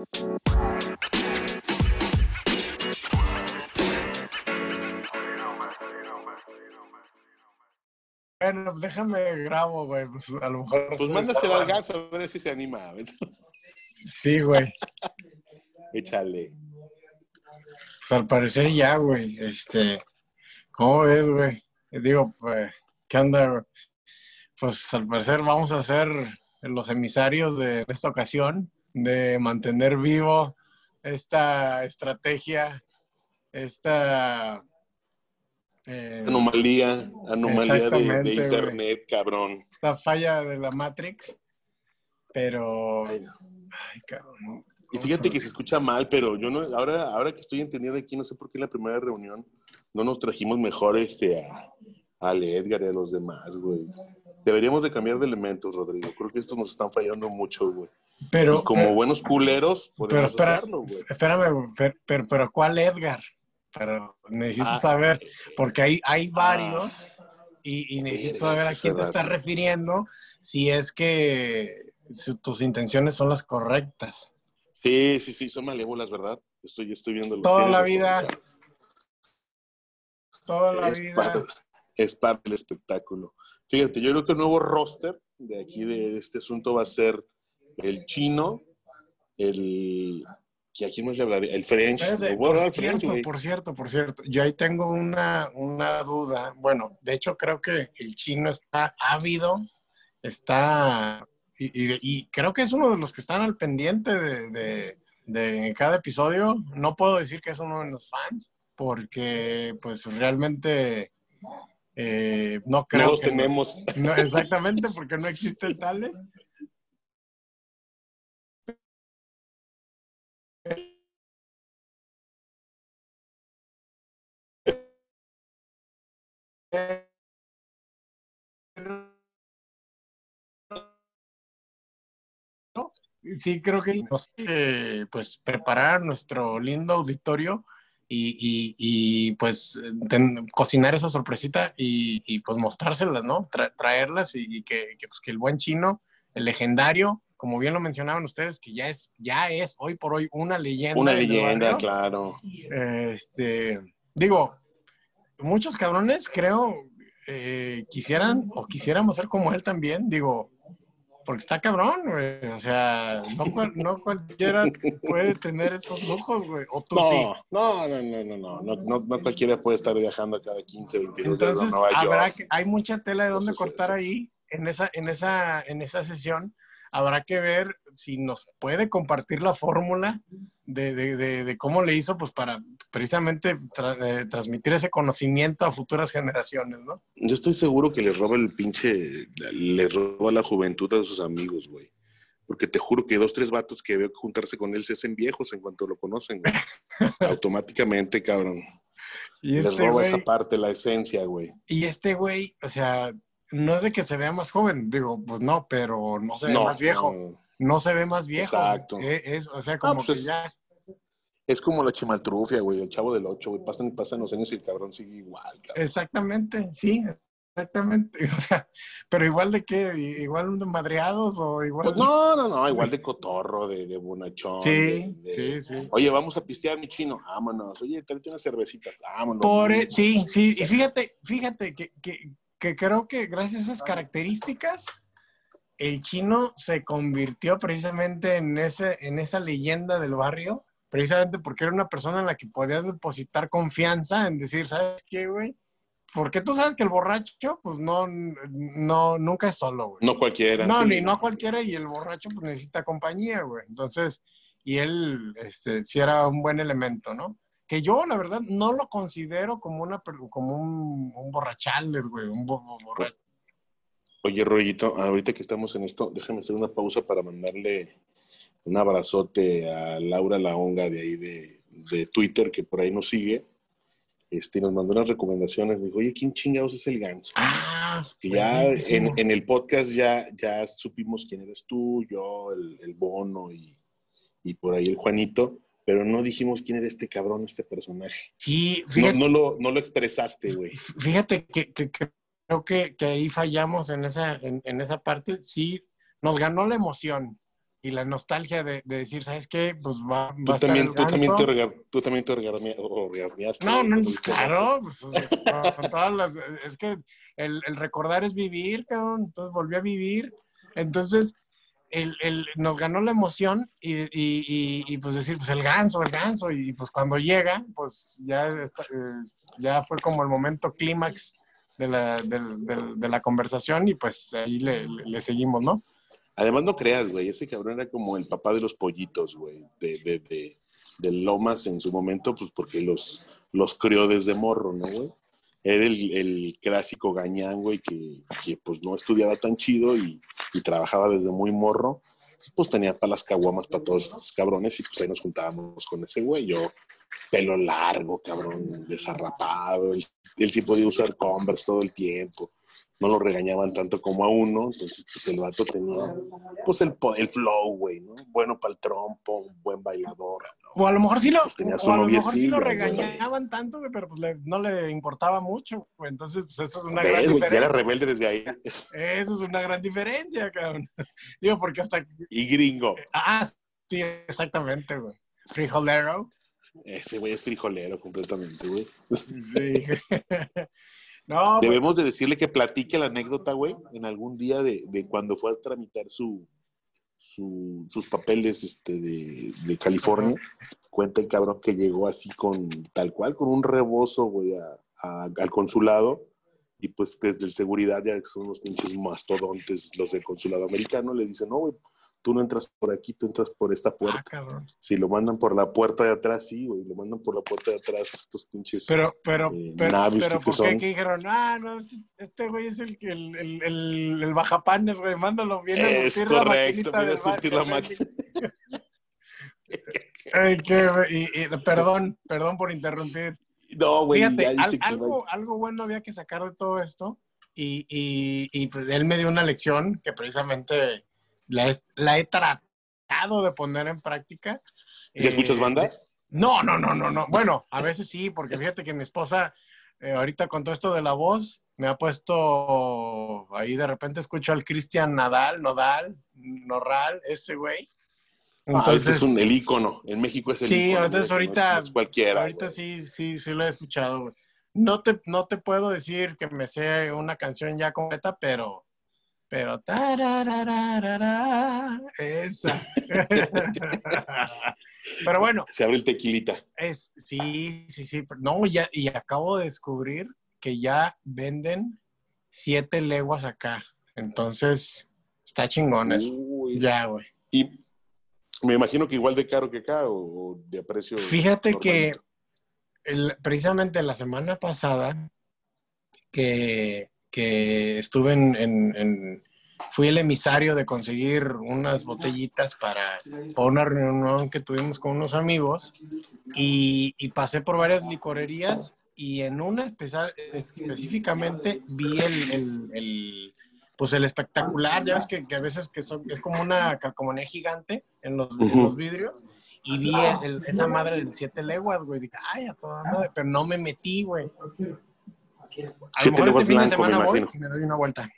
Bueno, pues déjame grabo, güey. Pues a lo mejor. Pues mándaselo al ganso a ver si se anima. Sí, güey. Échale. Pues al parecer ya, güey. Este. ¿Cómo ves, güey? Digo, pues, ¿qué onda, güey? Pues al parecer vamos a ser los emisarios de esta ocasión, de mantener vivo esta estrategia, esta eh, Anomalía, anomalía de, internet, cabrón. esta falla de la Matrix, pero... Ay, no. Ay, cabrón. Y fíjate que se escucha mal, pero yo no, ahora, ahora que estoy entendiendo aquí, no sé por qué en la primera reunión no nos trajimos mejor este a, a Edgar y a los demás, güey. Deberíamos de cambiar de elementos, Rodrigo. Creo que estos nos están fallando mucho, güey. Pero, Y como pero- buenos culeros, podemos espera. hacerlo, güey. espérame, pero, pero, pero ¿cuál Edgar? Pero necesito Ah. saber, porque hay, hay varios y, y necesito saber a quién te estás refiriendo si es que si tus intenciones son las correctas. Sí, sí, sí, son malévolas, ¿verdad? Estoy, estoy viendo Toda la vida, Toda la es, vida. parte, es parte del espectáculo. Fíjate, yo creo que el nuevo roster de aquí de este asunto va a ser el chino, el... ¿Y a quién más le hablaré? El French. Espérate, por cierto, por cierto, por cierto, yo ahí tengo una, una duda. Bueno, de hecho creo que el chino está ávido, está, y, y- y creo que es uno de los que están al pendiente de, de- de cada episodio. No puedo decir que es uno de los fans, porque pues realmente eh, no creo No los que nos- tenemos. no, exactamente, porque no existen tales. Sí, creo que nos, eh, pues preparar nuestro lindo auditorio y, y- y, pues ten- cocinar esa sorpresita y, y, pues mostrárselas, ¿no? Tra- traerlas y, y que, que, pues, que el buen chino, el legendario, como bien lo mencionaban ustedes, que ya es, ya es hoy por hoy una leyenda. Una leyenda, barrio. claro. Este, digo, muchos cabrones, creo, eh, quisieran o quisiéramos ser como él también, digo, porque está cabrón, güey. O sea, no, cual, no cualquiera puede tener esos lujos, güey. O tú no, sí. No, no, no, no, no, no, no, no cualquiera puede estar viajando cada 15, 22 Entonces, días habrá Que, hay mucha tela de dónde cortar ahí en esa, en esa, en esa sesión Habrá que ver si nos puede compartir la fórmula de, de- de- de cómo le hizo, pues para precisamente tra- eh, transmitir ese conocimiento a futuras generaciones, ¿no? Yo estoy seguro que les roba el pinche, les roba la juventud a sus amigos, güey. Porque te juro que dos, tres vatos que veo juntarse con él se hacen viejos en cuanto lo conocen, güey. Automáticamente, cabrón. Y Les este roba güey, esa parte, la esencia, güey. y este güey, o sea, no es de que se vea más joven, digo, pues no, pero no se ve No, más viejo, no. no se ve más viejo. Exacto. Eh, Es, o sea, como No, pues que es, ya es como la chimaltrufia, güey, el chavo del ocho, güey. Pasan pasan los años y el cabrón sigue igual, cabrón. Exactamente, sí, exactamente. O sea, pero igual de qué, igual de madreados o igual. Pues no, no, no, igual de cotorro, de, de bonachón. sí, de- de- sí, sí. Oye, vamos a pistear, mi chino. Vámonos. Oye, tráete unas cervecitas. Vámonos. Por, e- sí, sí, y fíjate, fíjate que, que, que creo que gracias a esas características, el chino se convirtió precisamente en, ese, en esa leyenda del barrio, precisamente porque era una persona en la que podías depositar confianza en decir, ¿sabes qué, güey? Porque tú sabes que el borracho, pues no, no, nunca es solo, güey. No cualquiera. No, sí. ni no cualquiera, y el borracho pues necesita compañía, güey. Entonces, y él, este, sí era un buen elemento, ¿no? Que yo, la verdad, no lo considero como una, como un, un borrachales, güey, un bo- bo- borracho. Oye, Rollito, ahorita que estamos en esto, déjame hacer una pausa para mandarle un abrazote a Laura Laonga de ahí de, de Twitter, que por ahí nos sigue. Este, nos mandó unas recomendaciones. Me dijo, oye, ¿quién chingados es el ganso? Ah, Que ya en, en el podcast ya, ya supimos quién eres tú, yo, el, el Bono y, y por ahí el Juanito, pero no dijimos quién era este cabrón, este personaje. Sí, No, fíjate, no, lo, no lo expresaste, güey. fíjate que, que- que creo que, que ahí fallamos en esa, en, en esa parte. Sí, nos ganó la emoción. y la nostalgia de, de decir, ¿sabes qué? Pues va, va Tú a estar también, tú también te, orga- tú también te orgasmeaste. No, no, pues, claro, pues, con todas las- es que el, el recordar es vivir, cabrón, entonces volví a vivir, entonces el, el- nos ganó la emoción y, y- y- y, pues decir, pues el ganso, el ganso, y pues cuando llega, pues ya, está- eh, ya fue como el momento clímax de la, del- del- de la conversación y pues ahí le, le- le seguimos, ¿no? Además, no creas, güey, ese cabrón era como el papá de los pollitos, güey, de, de, de, de Lomas en su momento, pues porque los, los crió desde morro, ¿no, güey? Era el, el clásico gañán, güey, que, que, pues no estudiaba tan chido y, y trabajaba desde muy morro. Pues tenía para las caguamas para todos estos cabrones y pues ahí nos juntábamos con ese güey. Yo, pelo largo, cabrón, desarrapado. Él, él sí podía usar Converse todo el tiempo. No lo regañaban tanto como a uno. Entonces, pues el vato tenía, pues el, el flow, güey, ¿no? Bueno para el trompo, un buen bailador. O a lo mejor sí lo, Pues tenía su o a lo mejor sí lo regañaban tanto, güey, pero pues le- no le importaba mucho, güey. Entonces, pues eso es una gran ¿Ves, güey? Ya era diferencia. rebelde desde ahí. Eso es una gran diferencia, cabrón. Digo, porque hasta... Y gringo. Ah, sí, exactamente, güey. Frijolero. Ese güey es frijolero completamente, güey. Sí. no, güey. Debemos de decirle que platique la anécdota, güey, en algún día de, de cuando fue a tramitar su, su- sus papeles este, de, de California. Cuenta el cabrón que llegó así con tal cual, con un rebozo, güey, a- a- al consulado. Y pues desde el seguridad, ya que son unos pinches mastodontes los del consulado americano, le dicen, no, güey, tú no entras por aquí, tú entras por esta Ah, puerta. cabrón. Si lo mandan por la puerta de atrás, sí, güey, lo mandan por la puerta de atrás estos pinches... Pero, pero, Eh, pero, pero que ¿por qué que dijeron? Ah, no, este, este güey es el que el, el, el, el bajapanes, güey, mándalo bien a Es surtir la correcto, maquinita la máquina. Ay, qué, güey, y- y- perdón, perdón por interrumpir. No, güey, Fíjate, al- que algo, algo bueno había que sacar de todo esto y, y, y, pues él me dio una lección que precisamente la, he- la he tratado de poner en práctica. ¿Ya escuchas Eh, banda? No, no, no, no, no. Bueno, a veces sí, porque fíjate que mi esposa, eh, ahorita con todo esto de la voz, me ha puesto, ahí de repente escucho al Cristian Nadal, Nodal, Norral, ese güey. Ah, este es un, el ícono. En México es el Sí, ícono. entonces güey, ahorita- no es cualquiera. ahorita güey. sí, sí, sí lo he escuchado. güey. No te, no te puedo decir que me sé una canción ya completa, pero, pero, esa. pero bueno, Se abre el tequilita. es, sí, sí, sí. No, ya, y acabo de descubrir que ya venden siete leguas acá. Entonces, está chingón eso. Uy. Ya, güey. Y me imagino que igual de caro que acá o, o de precio. Fíjate que el- precisamente la semana pasada que, que estuve en, en- en- fui el emisario de conseguir unas botellitas para, para una reunión que tuvimos con unos amigos y, y pasé por varias licorerías y en una especial, específicamente vi el, el- el, pues el espectacular, ya ves que, que a veces que son, es como una calcomanía gigante en los, en Ujú. los vidrios y vi el- el- esa madre del siete leguas, güey, dije, ay, a toda madre, pero no me metí, güey. A lo Siete mejor este fin de blanco, me semana voy y me doy una vuelta.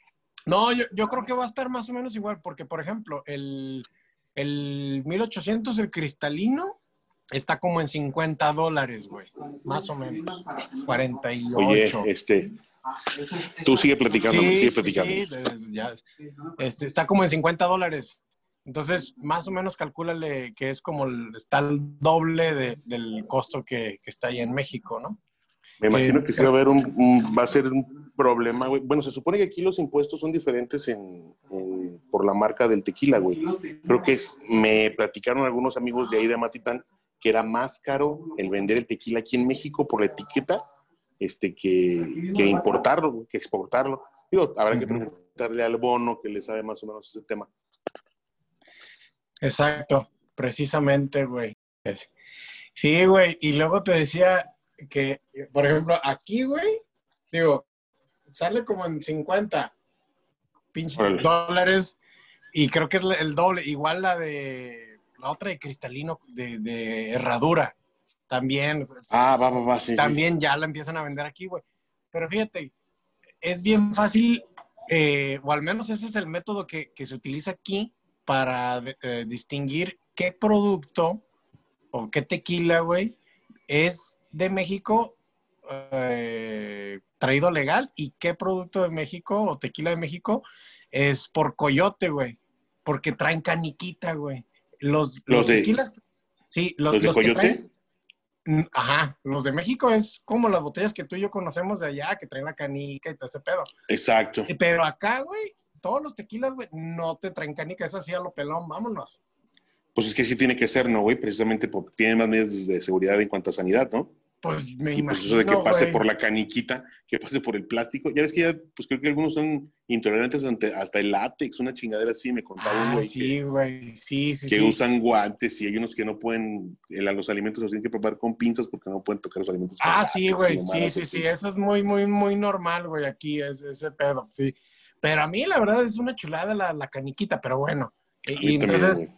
No, yo, yo creo que va a estar más o menos igual, porque, por ejemplo, el, el 1800, el cristalino, está como en 50 dólares, güey. Más o menos. 48. Oye, este. Tú sigue platicando, Sí, sigue sí, platicando. sí, ya, este, está como en 50 dólares. Entonces, más o menos calcúlale que es como el, está el doble de- del costo que, que está ahí en México, ¿no? Me imagino que- que sí va a haber un, un- va a ser un problema, güey. Bueno, se supone que aquí los impuestos son diferentes en, en- por la marca del tequila, güey. Creo que es, me platicaron algunos amigos de ahí de Matitán que era más caro el vender el tequila aquí en México por la etiqueta este, que, que importarlo, que exportarlo. Digo, habrá que preguntarle al bono que le sabe más o menos ese tema. Exacto, precisamente, güey. Sí, güey, y luego te decía que, por ejemplo, aquí, güey, digo, sale como en 50 pinches Órale. dólares y creo que es el doble, igual la de la otra de cristalino de, de herradura, también, pues, Ah, va, va, va, sí, sí. también ya la empiezan a vender aquí, güey. Pero fíjate, es bien fácil, eh, o al menos ese es el método que, que se utiliza aquí para eh, distinguir qué producto o qué tequila, güey, es de México eh, traído legal y qué producto de México o tequila de México es por coyote, güey. Porque traen caniquita, güey. Los, Los de- tequilas. Sí, los, ¿Los de coyote? traen- Mm, Ajá, los de México es como las botellas que tú y yo conocemos de allá, que traen la canica y todo ese pedo. Exacto. Pero acá, güey, todos los tequilas, güey, no te traen canica, es así a lo pelón, vámonos. Pues es que sí tiene que ser, ¿no, güey? Precisamente porque tienen más medidas de seguridad en cuanto a sanidad, ¿no? Pues me imagino. pues eso de que pase güey. por la caniquita, que pase por el plástico. Ya ves que ya, pues creo que algunos son intolerantes ante, hasta el látex, una chingadera así, me contaba un Ah, que- sí, güey, sí, sí, que sí. usan guantes y hay unos que no pueden, el- los alimentos los tienen que preparar con pinzas porque no pueden tocar los alimentos. con Ah, sí, látex güey, sí, sí, así. sí, eso es muy, muy, muy normal, güey, aquí, es, ese pedo, sí. Pero a mí, la verdad, es una chulada la, la caniquita, pero bueno. Y, entonces,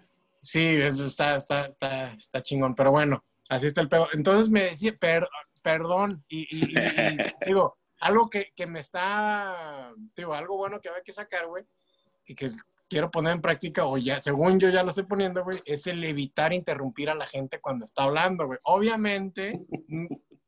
sí, eso está, está, está, está chingón, pero bueno, así está el pedo. Entonces me decía, per- perdón, y, y- y- y, digo, algo que, que me está, digo, algo bueno que hay que sacar, güey, y que quiero poner en práctica, o ya, según yo ya lo estoy poniendo, güey, es el evitar interrumpir a la gente cuando está hablando, güey. Obviamente,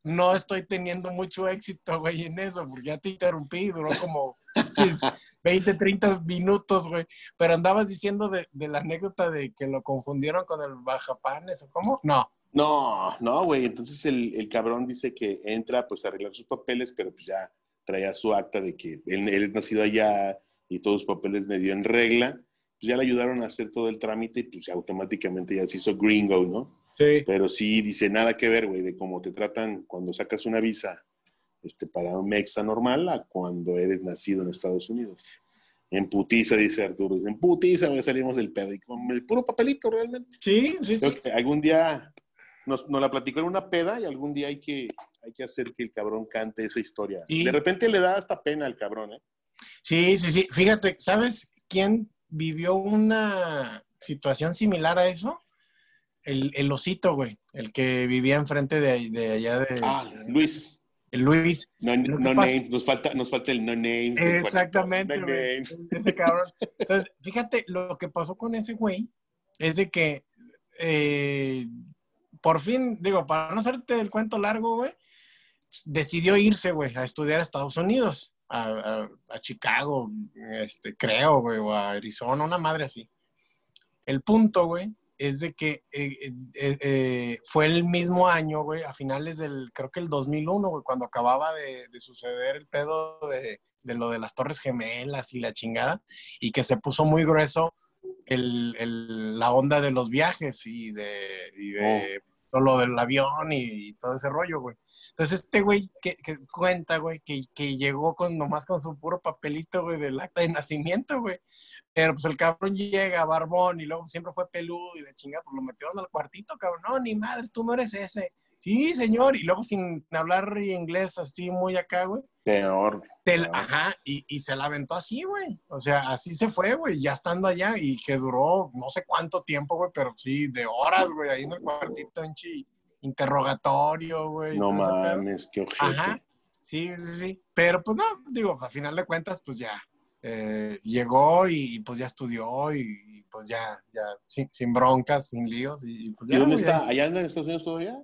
no estoy teniendo mucho éxito, güey, en eso, porque ya te interrumpí, duró como pues, 20, 30 minutos, güey. Pero andabas diciendo de, de la anécdota de que lo confundieron con el bajapanes, ¿o cómo? No. No, no, güey. Entonces el, el cabrón dice que entra pues a arreglar sus papeles, pero pues ya traía su acta de que él, él es nacido allá y todos sus papeles medio en regla. Pues ya le ayudaron a hacer todo el trámite y pues automáticamente ya se hizo gringo, ¿no? Sí. Pero sí dice nada que ver, güey, de cómo te tratan cuando sacas una visa este, para un mexa normal a cuando eres nacido en Estados Unidos. En putiza, dice Arturo. En putiza, güey, salimos del pedo. Y con el puro papelito, realmente. Sí, sí, Creo sí. que algún día nos, nos la platicó en una peda y algún día hay que, hay que hacer que el cabrón cante esa historia. Y- De repente le da hasta pena al cabrón, ¿eh? Sí, sí, sí. Fíjate, ¿sabes quién vivió una situación similar a eso? El, el osito, güey. El que vivía enfrente de, de allá de... Ah, Luis. el Luis. No, name. Nos falta, nos falta el no name. Exactamente, No names. Ese cabrón. Entonces, fíjate, lo que pasó con ese güey es de que eh, por fin, digo, para no hacerte el cuento largo, güey, decidió irse, güey, a estudiar a Estados Unidos, a, Chicago, este, creo, güey, o a Arizona, una madre así. El punto, güey, es de que eh, eh, eh, fue el mismo año, güey, a finales del, creo que el 2001, güey, cuando acababa de, de suceder el pedo de, lo de las Torres Gemelas y la chingada, y que se puso muy grueso la onda de los viajes y de, y de todo lo del avión y, todo ese rollo, güey. Entonces este güey que, que cuenta, güey, que, que llegó con nomás con su puro papelito, güey, del acta de nacimiento, güey. Pero pues el cabrón llega, barbón, y luego siempre fue peludo y de chingada, pues lo metieron al cuartito, cabrón. No, ni madre, tú no eres ese. Sí, señor. Y luego sin hablar inglés así muy acá, güey. Peor. Ajá, y, y se la aventó así, güey. O sea, así se fue, güey, ya estando allá y que duró no sé cuánto tiempo, güey, pero sí, de horas, güey, ahí en el cuartito, en chi, interrogatorio, güey. y No mames, qué ojete. Ajá, sí, sí, sí. Pero pues no, digo, a final de cuentas, pues ya eh, llegó y, pues ya estudió y, y, pues ya, ya, sin, sin broncas, sin líos. ¿Y, pues, ¿Y ya, dónde güey, está? ¿Allá anda en Estados Unidos todavía?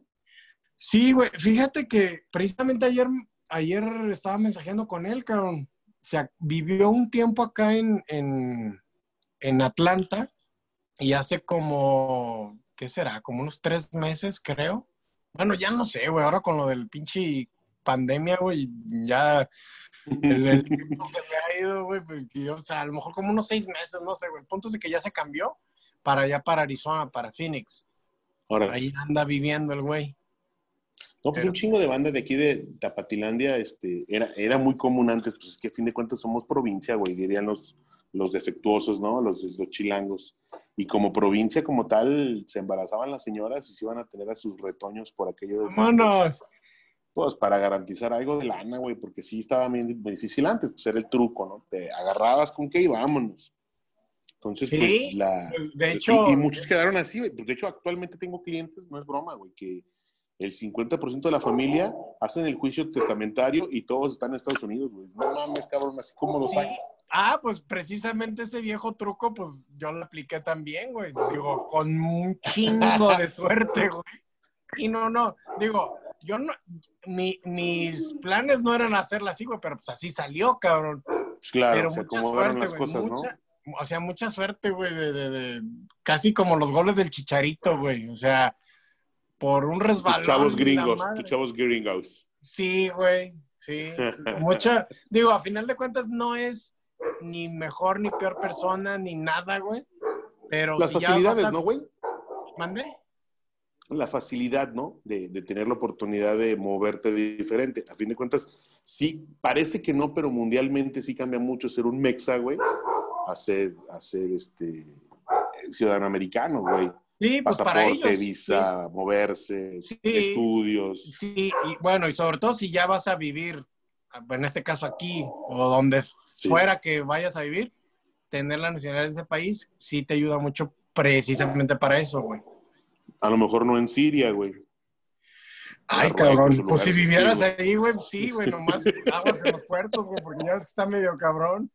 Sí, güey, fíjate que precisamente ayer, ayer estaba mensajeando con él, cabrón. O sea, vivió un tiempo acá en, en, en Atlanta y hace como, ¿qué será? Como unos tres meses, creo. Bueno, ya no sé, güey, ahora con lo del pinche pandemia, güey, ya el, el tiempo se me ha ido, güey, porque o sea, a lo mejor como unos seis meses, no sé, güey. El punto es de que ya se cambió para allá, para Arizona, para Phoenix. Ahora, Ahí anda viviendo el güey. No, pues pero- un chingo de banda de aquí de Tapatilandia, este, era, era muy común antes, pues es que a fin de cuentas somos provincia, güey, dirían los, los defectuosos, ¿no? Los, los chilangos. Y como provincia como tal, se embarazaban las señoras y se iban a tener a sus retoños por aquello de... ¡Vámonos! Pues para garantizar algo de lana, güey, porque sí estaba bien muy difícil antes, pues era el truco, ¿no? Te agarrabas con que y vámonos. Entonces, Sí, pues la... Pues, de hecho, y, y muchos quedaron así, güey. Pues, de hecho, actualmente tengo clientes, no es broma, güey, que el 50% de la familia hacen el juicio testamentario y todos están en Estados Unidos, güey. No mames, cabrón, así como lo sacan. Ah, pues precisamente ese viejo truco, pues yo lo apliqué también, güey. Digo, con un chingo de suerte, güey. Y no, no, digo, yo no, mis planes no eran hacerla así, güey, pero pues así salió, cabrón. Pues claro, pero o sea, como suerte, las cosas, mucha, ¿no? O sea, mucha suerte, güey, de, de, de, casi como los goles del Chicharito, güey. O sea, por un resbalón. chavos gringos, chavos gringos. Sí, güey, sí. Mucha, digo, a final de cuentas no es ni mejor ni peor persona ni nada, güey. Pero las facilidades, ¿no, güey? ¿Mande? La facilidad, ¿no? De, de, tener la oportunidad de moverte diferente. A fin de cuentas, sí, parece que no, pero mundialmente sí cambia mucho ser un mexa, güey, a ser, a ser este, ciudadano americano, güey. Sí, pues para ellos. visa, moverse, estudios. Sí, y bueno, y sobre todo si ya vas a vivir, en este caso aquí, o donde fuera que vayas a vivir, tener la nacionalidad de ese país sí te ayuda mucho precisamente para eso, güey. A lo mejor no en Siria, güey. Ay, cabrón, pues si vivieras ahí, güey, sí, güey, nomás aguas en los puertos, güey, porque ya ves que está medio cabrón.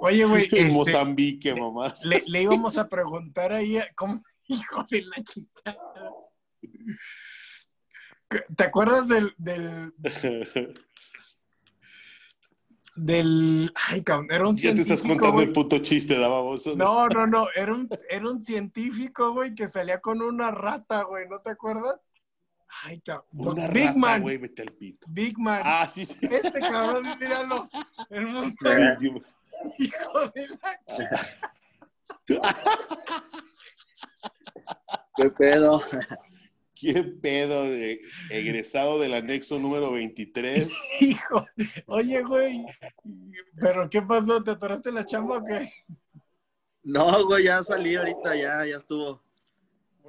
Oye, güey. En este, Mozambique, mamá. Le, le, íbamos a preguntar ahí, ¿cómo, hijo de la chica? ¿Te acuerdas del, del, del. Ay, cabrón, era un ya científico. Ya te estás contando el puto chiste, daba vos. No, no, no. Era un, era un científico, güey, que salía con una rata, güey. ¿No te acuerdas? Ay, cabrón. Una Big rata, Man. Güey, vete al pito. Big Man. Ah, sí, sí. Este cabrón, míralo. El mundo. Hijo de la ¿Qué pedo? ¿Qué pedo de egresado del anexo número 23? Hijo, oye, güey, ¿pero qué pasó? ¿Te atoraste la chamba o qué? No, güey, ya salí ahorita, ya, ya estuvo.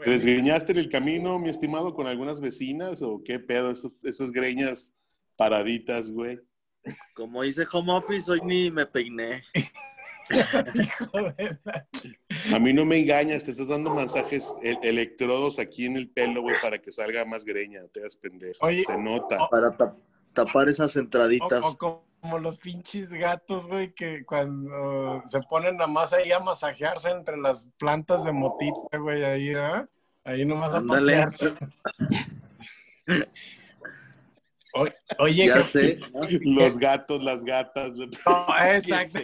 ¿Te desgreñaste en el camino, mi estimado, con algunas vecinas o qué pedo? Esos, esas greñas paraditas, güey. Como hice home office, hoy ni me peiné. A mí no me engañas, te estás dando masajes electrodos aquí en el pelo, güey, para que salga más greña, te das pendejo. Se nota. para tapar esas entraditas. O, como los pinches gatos, güey, que cuando se ponen nada más ahí a masajearse entre las plantas de motita, güey, ahí, ¿eh? Ahí nomás a pasearse. Oye, ya sé. Los gatos, las gatas. No, exacto.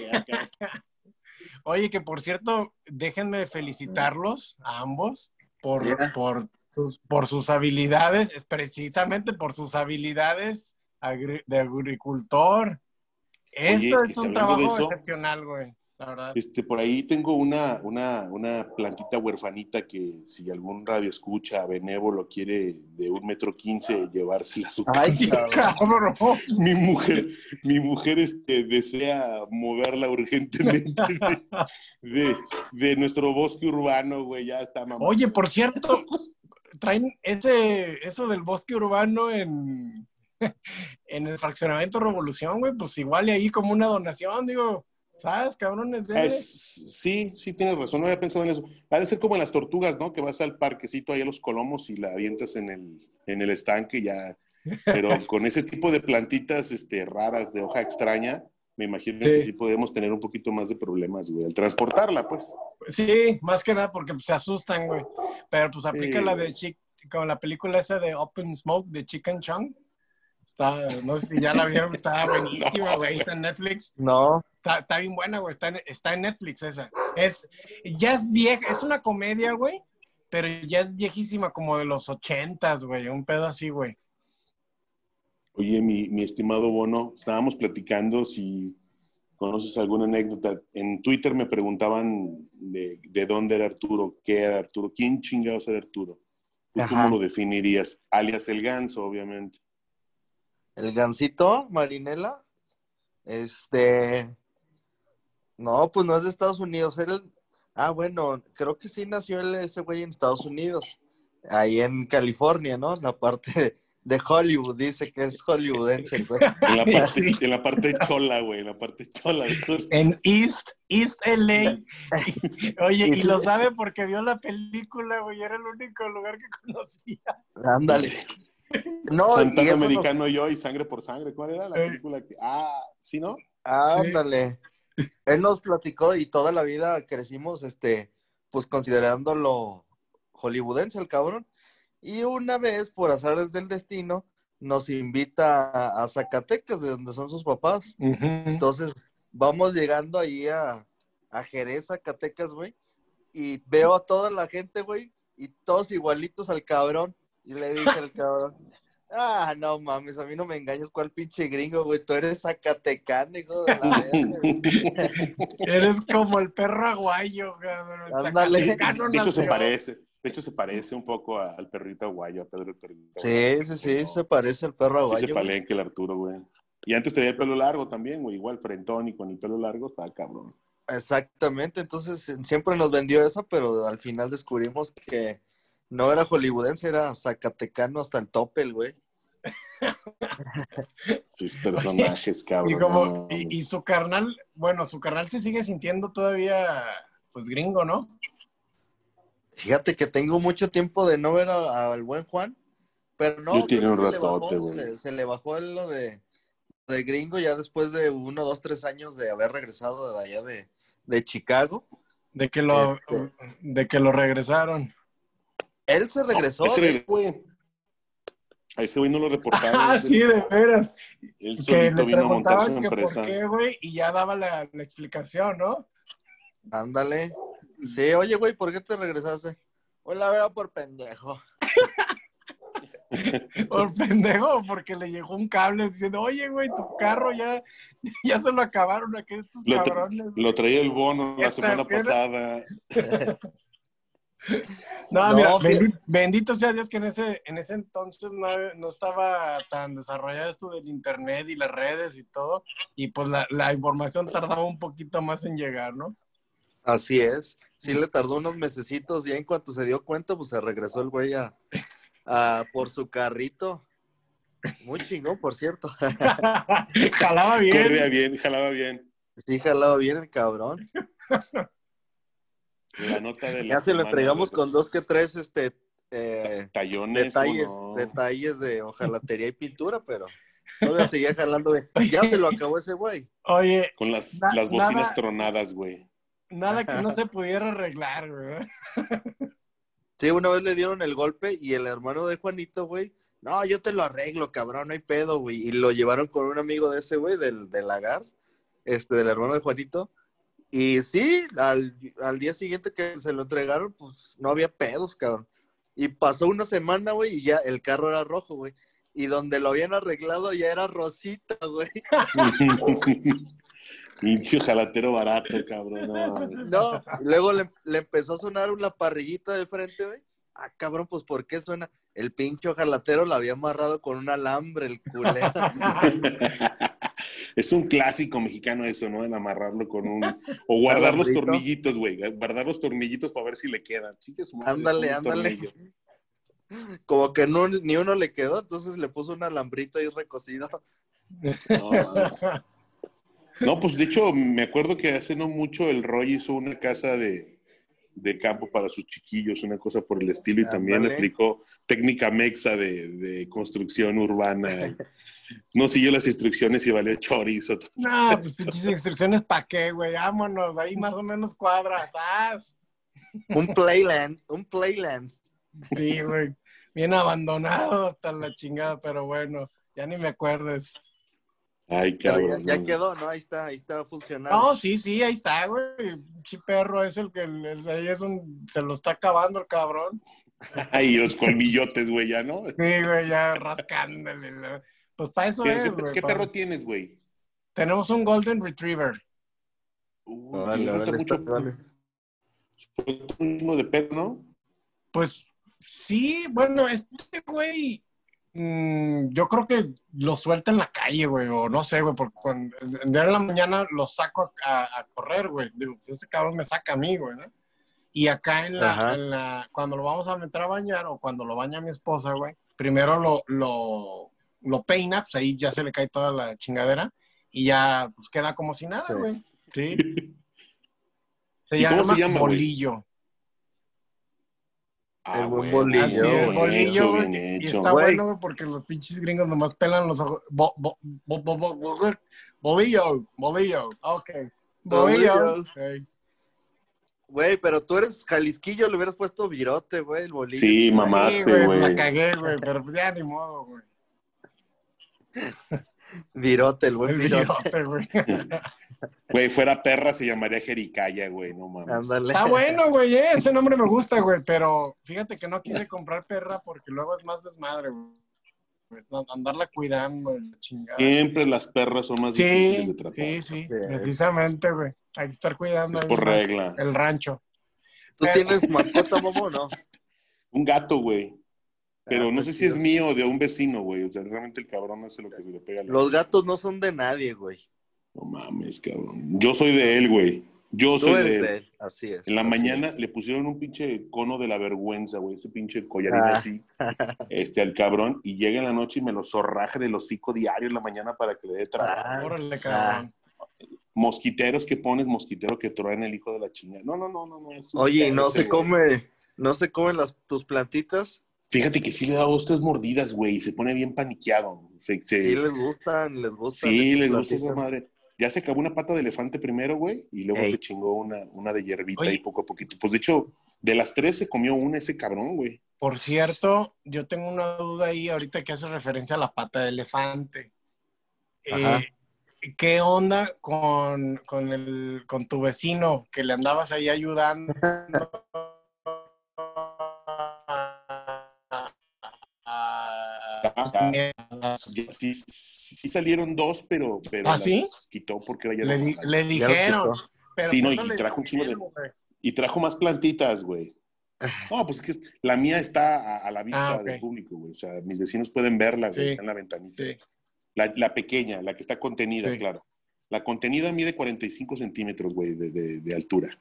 Oye, que por cierto, déjenme felicitarlos a ambos por, por, sus, por sus habilidades, precisamente por sus habilidades de agricultor. Esto es un trabajo excepcional, güey. Este, por ahí tengo una, una, una plantita huerfanita que si algún radio escucha benévolo quiere de un metro quince llevársela a su casa. cabrón. Mi mujer, mi mujer este, desea moverla urgentemente de, de, nuestro bosque urbano, güey, ya está mamá. Oye, por cierto, traen ese, eso del bosque urbano en, en el fraccionamiento Revolución, güey, pues igual y ahí como una donación, digo ¿Sabes, cabrones? De... sí, sí tienes razón, no había pensado en eso. Va a ser como en las tortugas, ¿no? Que vas al parquecito ahí a los colomos y la avientas en el, en el estanque ya. Pero con ese tipo de plantitas este, raras de hoja extraña, me imagino que sí podemos tener un poquito más de problemas, güey, al transportarla, pues. Sí, más que nada porque pues, se asustan, güey. Pero pues aplica la de Chick, como la película esa de Open Smoke de Chicken Chong. Está, no sé si ya la vieron, está buenísima, güey, está en Netflix. No. Está, bien buena, güey. Está en, está en Netflix esa. Es, ya es vieja, es una comedia, güey, pero ya es viejísima, como de los ochentas, güey. Un pedo así, güey. Oye, mi, mi estimado Bono, estábamos platicando si conoces alguna anécdota. En Twitter me preguntaban de, de dónde era Arturo, qué era Arturo, quién chingados era Arturo. cómo lo definirías? Alias el ganso, obviamente. El gansito, Marinela. Este, no, pues no es de Estados Unidos. Era Ah, bueno, creo que sí nació ese güey en Estados Unidos, ahí en California, ¿no? La parte de Hollywood, dice que es hollywoodense, güey. En la parte, Sí. en la parte chola, güey, en la parte chola. En East, East LA. Oye, y lo sabe porque vio la película, güey. Era el único lugar que conocía. Ándale. No, y Santana nos- Americano yo y Sangre por Sangre. ¿Cuál era la película? que- Ah, ¿sí, no? Ándale. Él nos platicó y toda la vida crecimos, este, pues considerándolo hollywoodense el cabrón. Y una vez, por azares del destino, nos invita a, a Zacatecas, de donde son sus papás. Entonces, vamos llegando ahí a, a Jerez, Zacatecas, güey. Y veo a toda la gente, güey, y todos igualitos al cabrón. Y le dije al cabrón, ah, no mames, a mí no me engañas, ¿cuál pinche gringo, güey? Tú eres zacatecano, hijo de la verga, güey". Eres como el perro aguayo, cabrón. El Ándale. Zacatecano De hecho, se parece. De hecho, se parece un poco a- al perrito aguayo, a Pedro el perrito. Sí, sí, sí, se parece al perro Sí, aguayo. se güey. palenque el Arturo, güey. Y antes tenía el pelo largo también, güey. Igual frentón y con el pelo largo, estaba cabrón. Exactamente, entonces siempre nos vendió esa, pero al final descubrimos que no era hollywoodense, era zacatecano hasta el tope, el güey. Sus personajes, cabrón. Y, como, y, y su carnal, bueno, su carnal se sigue sintiendo todavía, pues gringo, ¿no? Fíjate que tengo mucho tiempo de no ver a- al buen Juan, pero no, Yo tiene un se le bajó- ratote, güey. Se, se le bajó el lo de, de gringo ya después de uno, dos, tres años de haber regresado de allá de, de Chicago. De que lo, Este. de que lo regresaron. Él se regresó. Ese güey. A ese güey no lo reportaron. Ah, sí, de veras. Él Que solito le vino a montar su preguntaban que empresa. por qué, güey, y ya daba la, la explicación, ¿no? Ándale. Sí, oye, güey, ¿por qué te regresaste? Pues la verdad, por pendejo. Por pendejo, porque le llegó un cable diciendo, oye, güey, tu carro ya, ya se lo acabaron aquí estos Lo, tra- cabrones. lo traía el bono la semana pasada. No, No, mira, fí- bendi- bendito sea Dios que en ese, en ese entonces no, no estaba tan desarrollado esto del internet y las redes y todo, y pues la, la información tardaba un poquito más en llegar, ¿no? Así es. Sí le tardó unos mesecitos y en cuanto se dio cuenta, pues se regresó el güey a, a- por su carrito. Muy chingón, por cierto. Jalaba bien. Corría bien, jalaba bien. Sí, jalaba bien el cabrón. La nota de la Ya se lo entregamos los con dos que tres este eh, tallones. detalles, detalles de hojalatería y pintura, pero todavía seguía jalando. Ya se lo acabó ese güey. Oye, Con las, Na- las bocinas nada- tronadas, güey. nada que no se pudiera arreglar, ¿verdad? Sí, una vez le dieron el golpe y el hermano de Juanito, güey, no, yo te lo arreglo, cabrón, no hay pedo, güey. Y lo llevaron con un amigo de ese, güey, del, del lagar, este, del hermano de Juanito. Y sí, al, al día siguiente que se lo entregaron, pues no había pedos, cabrón. Y pasó una semana, güey, y ya el carro era rojo, güey. Y donde lo habían arreglado ya era rosita, güey. Pinche jalatero barato, cabrón. no luego le, le empezó a sonar una parrillita de frente, güey. Ah, cabrón, pues ¿por qué suena? El pincho jalatero la había amarrado con un alambre, el culero. es un clásico mexicano eso, ¿no? El amarrarlo con un... O guardar los tornillitos, güey. Guardar los tornillitos para ver si le quedan. Ándale, ándale. Como que no, ni uno le quedó, entonces le puso un alambrito ahí recocido. No. No, pues de hecho, me acuerdo que hace no mucho el Roy hizo una casa de, de campo para sus chiquillos, una cosa por el estilo, y también Ándale. aplicó técnica mexa de, de construcción urbana. No siguió las instrucciones y valió chorizo. No, pues pinches instrucciones para qué, güey. Vámonos, ahí más o menos cuadras. ¡Ah! Un playland, un playland. Sí, güey. Bien abandonado hasta la chingada, pero bueno, ya ni me acuerdes. Ay, ya, cabrón. ya quedó, ¿no? Ahí está, ahí está funcionando. No, sí, sí, ahí está, güey. Pinche perro es el que el- el- ahí es un, se lo está acabando el cabrón. Ay, los colmillotes, güey, ya, ¿no? Sí, güey, ya rascándole. Pues para eso ¿Qué, es, qué- güey. qué perro tienes, güey? Tenemos un Golden Retriever. Falta órale, está- mucho- falta un de perro, ¿no? Pues sí, bueno, este güey, mm, yo creo que lo suelta en la calle, güey, o no sé, güey, porque cuando en día de la mañana lo saco a, a- a correr, güey. Digo, pues ese cabrón me saca a mí, güey, ¿no? Y acá en la, en la, cuando lo vamos a meter a bañar o cuando lo baña mi esposa, güey, primero lo, lo, lo peina, pues ahí ya se le cae toda la chingadera y ya pues queda como si nada, Sí. güey. Sí. Se ¿Y llama, cómo se llama, güey? Bolillo. El buen bolillo, Así bien bolillo, hecho, bien Y hecho. está Güey. bueno, güey, porque los pinches gringos nomás pelan los ojos. Bo- bo- bo- bo- bo- bo- bolillo, bolillo. Ok. Bolillo. Bolillo. Ok. Güey, pero tú eres jalisquillo, le hubieras puesto virote, güey, el bolillo. Sí, mamaste, güey, güey. La cagué, güey, pero pues ya ni modo, güey. Virote, el buen virote. virote, güey. Güey, fuera perra se llamaría Jericaya, güey, no mames. Ándale. Está bueno, güey, eh, ese nombre me gusta, güey, pero fíjate que no quise comprar perra porque luego es más desmadre, güey. Pues, Andarla cuidando, la chingada. Siempre las perras son más Sí, difíciles de tratar. sí, sí, precisamente, güey. Hay que estar cuidando Es por regla. el rancho. ¿Tú tienes mascota, Momo, o no? Un gato, güey. Pero Ah, no sé si es mío o de un vecino, güey. O sea, realmente el cabrón hace lo que se le pega a la- Los gatos no son de nadie, güey. No mames, cabrón. Yo soy de él, güey. Yo Tú soy de eres él. de él. Así es. En la mañana le pusieron un pinche cono de la vergüenza, güey. Ese pinche collarín Ah. así. Este, al cabrón. Y llega en la noche y me lo zorraje del hocico diario en la mañana para que le dé trabajo. Ah. Órale, cabrón. Mosquiteros que pones, mosquitero que truena el hijo de la chingada. No, no, no, no. no Oye, ¿y no se come, no se comen las, tus plantitas? Fíjate que sí le da dos, tres mordidas, güey. Y se pone bien paniqueado. Se- se- Sí, les gustan, les gustan. Sí, les gusta esa madre. Ya se acabó una pata de elefante primero, güey, y luego Ey. se chingó una, una de hierbita Oye. y poco a poquito. Pues de hecho, de las tres se comió una ese cabrón, güey. Por cierto, yo tengo una duda ahí ahorita que hace referencia a la pata de elefante. Ajá. Eh, ¿Qué onda con, con, el, con tu vecino que le andabas ahí ayudando? sí, sí- sí salieron dos, pero, pero ¿Ah, sí? las quitó porque ya Le, di- le dijeron. pero Sí, no, y trajo un chingo de-. Y trajo más plantitas, güey. No, pues es que es- la mía está a, a la vista Ah, del público, güey. O sea, mis vecinos pueden verla, güey. Sí. Está en la ventanita. Sí. La, la pequeña, la que está contenida, Sí. claro. La contenida mide 45 centímetros, güey, de, de- de altura.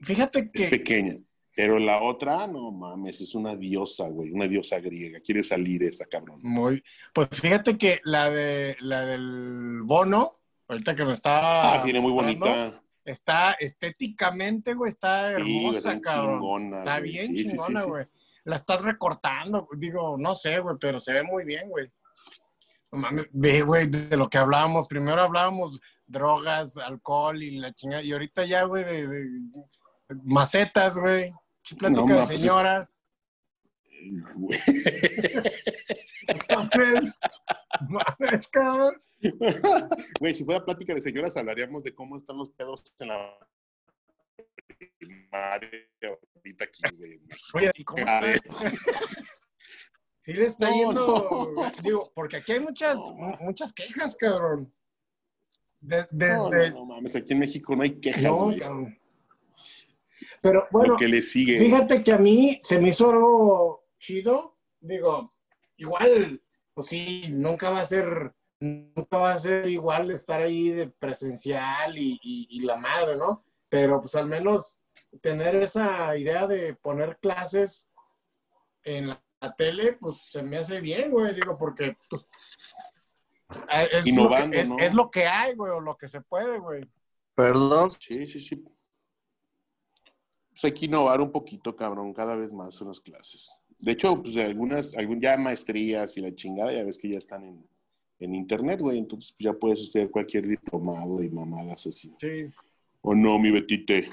Fíjate Es que pequeña. Pero la otra, no mames, es una diosa, güey. Una diosa griega. Quiere salir esa cabrón. muy, pues fíjate que la de la del bono, ahorita que me está Ah, tiene muy bonita. está estéticamente, güey, está Sí, hermosa, está bien cabrón. chingona, está güey. bien Sí, sí, sí, chingona, sí. güey. La estás recortando, digo, no sé, güey, pero se ve muy bien, güey. No mames, ve, güey, de lo que hablábamos. Primero hablábamos drogas, alcohol y la chingada. Y ahorita ya, güey, de, de macetas, güey. Plática No, de ma, pues es- señora. Güey. Mames, cabrón. Güey, si fuera plática de señoras, hablaríamos de cómo están los pedos en la primaria ahorita aquí, güey. Oye, ¿y cómo? Sí le está No, yendo, no. digo, porque aquí hay muchas, No. muchas quejas, cabrón. De- No, desde, no, no mames, aquí en México no hay quejas, güey. cabrón. Pero bueno, Lo que le sigue. fíjate que a mí se me hizo algo chido. Digo, igual, pues sí, nunca va a ser, nunca va a ser igual estar ahí de presencial y, y- y la madre, ¿no? Pero pues al menos tener esa idea de poner clases en la, la tele, pues se me hace bien, güey, digo, porque pues es, Innovando, lo que, es- ¿no? es lo que hay, güey, o lo que se puede, güey. Perdón, Sí, sí, sí. Pues hay que innovar un poquito, cabrón, cada vez más en las clases. De hecho, pues de algunas, algún, ya maestrías y la chingada, ya ves que ya están en, en internet, güey. Entonces pues, ya puedes estudiar cualquier diplomado y mamadas así. Sí. ¿O no, mi Betite?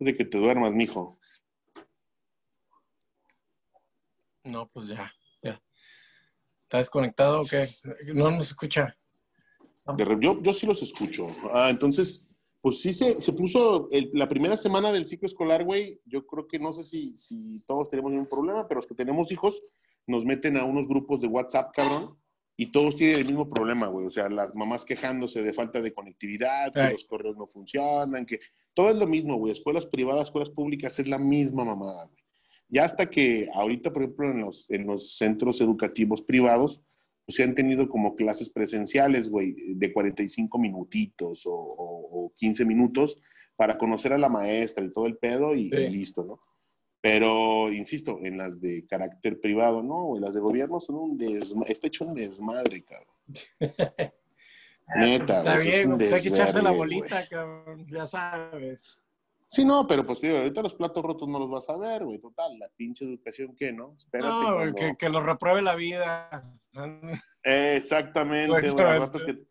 De que te duermas, mijo. No, pues ya, ya. ¿Está desconectado o qué? No nos escucha. Yo, yo sí los escucho. Ah, entonces, pues sí se, se puso el- la primera semana del ciclo escolar, güey. Yo creo que no sé si, si todos tenemos un problema, pero los que tenemos hijos nos meten a unos grupos de WhatsApp, cabrón, y todos tienen el mismo problema, güey. O sea, las mamás quejándose de falta de conectividad, que Ay. los correos no funcionan, que todo es lo mismo, güey. Escuelas privadas, escuelas públicas, es la misma mamada, güey. Ya hasta que ahorita, por ejemplo, en los, en los centros educativos privados, se han tenido como clases presenciales, güey, de 45 minutitos o, o- o 15 minutos para conocer a la maestra y todo el pedo y, Sí. y listo, ¿no? Pero, insisto, en las de carácter privado, no, en las de gobierno son un desmadre, está hecho un desmadre, cabrón. Neta, Está bien, pues hay que echarse la bolita, cabrón. Ya sabes. Sí, no, pero pues tío, ahorita los platos rotos no los vas a ver, güey, total, la pinche educación, ¿qué, no? Espérate. No, cuando- que, que lo repruebe la vida. Exactamente, Exactamente. que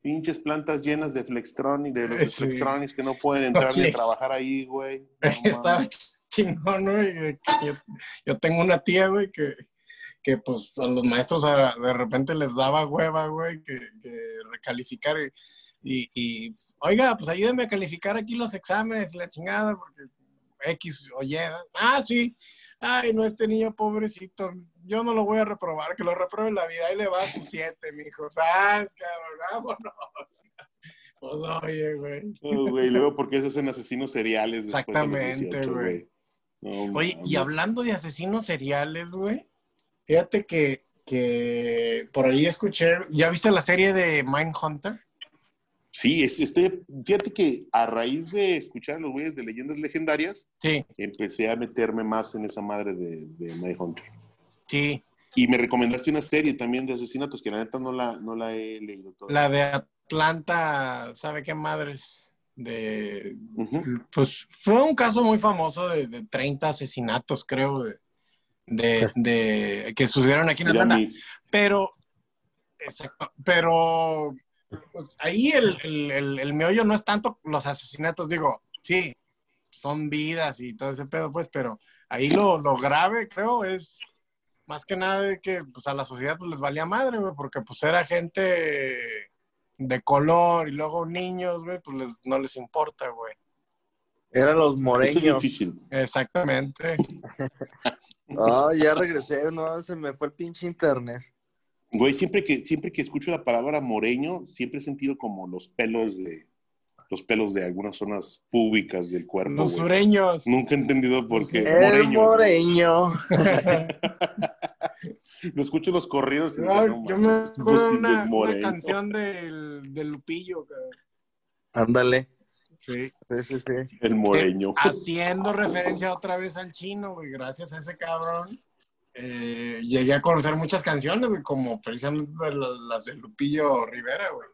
pinches plantas llenas de Flextron y de los Sí. Flextronics que no pueden entrar ni Oye. a trabajar ahí, güey. No Estaba chingón, Yo, yo tengo una tía, güey, que, que pues a los maestros a- de repente les daba hueva, güey, que, que recalificar. Y, y, y, oiga, pues ayúdame a calificar aquí los exámenes, la chingada, porque X o Y. Ah, sí. Ay, no, este niño pobrecito, yo no lo voy a reprobar, que lo repruebe la vida. Ahí le va a sus siete, mijo. ¡Sas, cabrón! ¡Vámonos! Pues oye, güey. No, güey, luego porque se hacen asesinos seriales después de los Exactamente, 18, güey. güey. No Oye, y hablando de asesinos seriales, güey, fíjate que, que por ahí escuché, ¿ya viste la serie de Mindhunter? Sí, es- estoy, fíjate que a raíz de escuchar a los güeyes de leyendas legendarias, Sí, empecé a meterme más en esa madre de, de Mindhunter. Sí, Y me recomendaste una serie también de asesinatos que la neta no la, no la he leído toda. la de Atlanta, ¿sabe qué madres? De, pues fue un caso muy famoso de, de 30 asesinatos, creo, de, de, de- que sucedieron aquí en Atlanta. Pero, exacto, pero pues, ahí el, el, el, el meollo no es tanto los asesinatos, digo, sí, son vidas y todo ese pedo, pues, pero ahí lo, lo grave, creo, es más que nada de que pues, a la sociedad pues, les valía madre, güey, porque pues era gente de color y luego niños, güey, pues les- no les importa, güey. Eran los moreños. Exactamente. Ah, ya regresé, no, se me fue el pinche internet. Güey, siempre que, siempre que escucho la palabra moreño, siempre he sentido como los pelos de los pelos de algunas zonas públicas del cuerpo, Los güey. sureños. Nunca he entendido por qué. El Moreño. moreño. Lo escucho en los corridos. No, no yo me acuerdo una, una canción del, del Lupillo, cabrón. Ándale. Sí. Sí, sí, sí. El moreño. Haciendo referencia otra vez al chino, güey. Gracias a ese cabrón. eh, llegué a conocer muchas canciones, güey, como precisamente la- las de Lupillo Rivera, güey.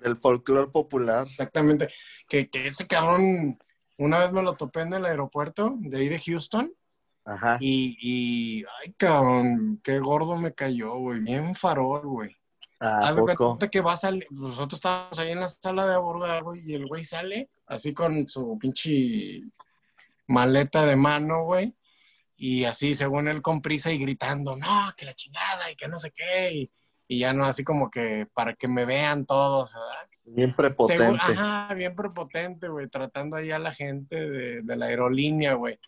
Del folclore popular. Exactamente. Que, que ese cabrón, una vez me lo topé en el aeropuerto de ahí de Houston. Ajá. Y, y ay, cabrón, qué gordo me cayó, güey. Bien farol, güey. ¿A Haz de poco? cuenta que va a salir, nosotros estábamos ahí en la sala de abordar, güey, y el güey sale así con su pinche maleta de mano, güey, y así según él con prisa y gritando, no, que la chingada y que no sé qué, y, y ya no, así como que para que me vean todos, ¿verdad? Bien Según- prepotente. ajá, bien prepotente, güey, tratando ahí a la gente de, de la aerolínea, güey.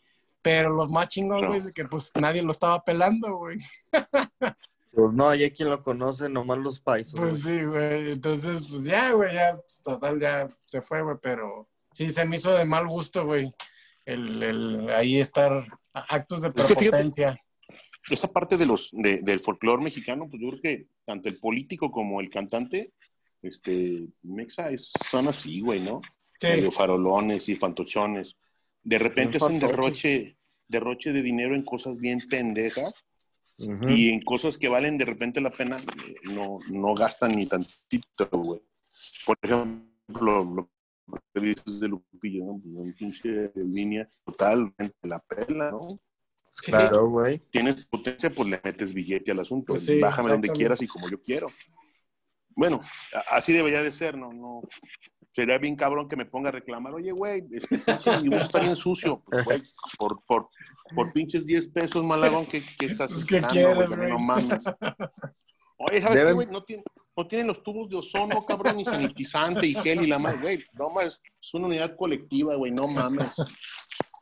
Pero los más chingones, güey, es que pues nadie lo estaba pelando, güey. Pues no, hay quien lo conoce, nomás los paisos. Pues sí, güey. Entonces, pues ya, güey, ya, pues, total, ya se fue, güey, pero sí se me hizo de mal gusto, güey, el, el ahí estar a- actos de Es que fíjate- prepotencia. Esa parte de los, de- del folclore mexicano, pues yo creo que tanto el político como el cantante, este, Mexa, es- son así, güey, ¿no? Sí, Medio farolones y fantochones. De repente hacen derroche, derroche de dinero en cosas bien pendejas y en cosas que valen de repente la pena, eh, no, no gastan ni tantito, güey. Por ejemplo, lo que dices de Lupillo, ¿no? Pues, Un pinche línea total, la pela, ¿no? Claro, güey. Tienes potencia, pues le metes billete al asunto. Pues sí, Bájame donde quieras y como yo quiero. Bueno, así debería de ser, ¿no? no Sería bien cabrón que me ponga a reclamar, oye, güey, este pinche dibujo está bien sucio. Pues, güey, por, por, por pinches 10 pesos, malagón, ¿qué, qué estás Pues, ¿qué esperando, quieres, güey? No mames. Oye, ¿sabes qué, Deben- güey? No, tienen- no tienen los tubos de ozono, cabrón, ni sanitizante y gel y la madre, güey. No mames, es una unidad colectiva, güey, no mames.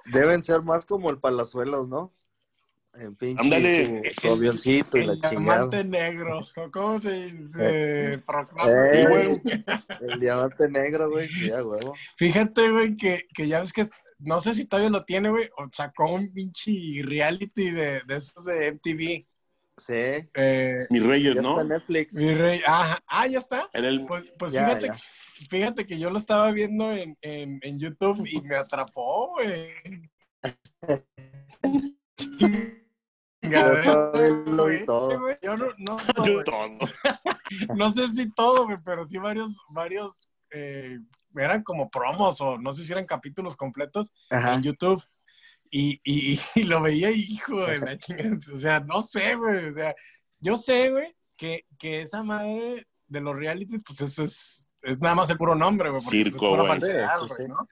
Deben ser más como el Palazuelos, ¿no? En pinche Ándale. su, su avioncito y la El chingada. diamante negro, ¿cómo se, se proclama? Eh, güey? El diamante negro, güey. Sí, a huevo. Fíjate, güey, que, que ya ves que, no sé si todavía lo tiene, güey, o sacó un pinche reality de, de esos de MTV. Sí. Eh, Mis reyes, Ya ¿no? está en Netflix. mi rey, ah, ah, ya está. Era el, Pues, pues Ya, fíjate, ya. fíjate que yo lo estaba viendo en, en, en YouTube y me atrapó, güey. Yo Yo no, no, no, Yo güey. todo. No sé si todo, güey, pero sí varios, varios, eh, eran como promos o no sé si eran capítulos completos Ajá. en YouTube. Y, y, y lo veía hijo de la chingada. O sea, no sé, güey. O sea, yo sé, güey, que, que esa madre de los realities, pues eso es, es nada más el puro nombre, güey. porque Circo, güey. Sí, sí. ¿no?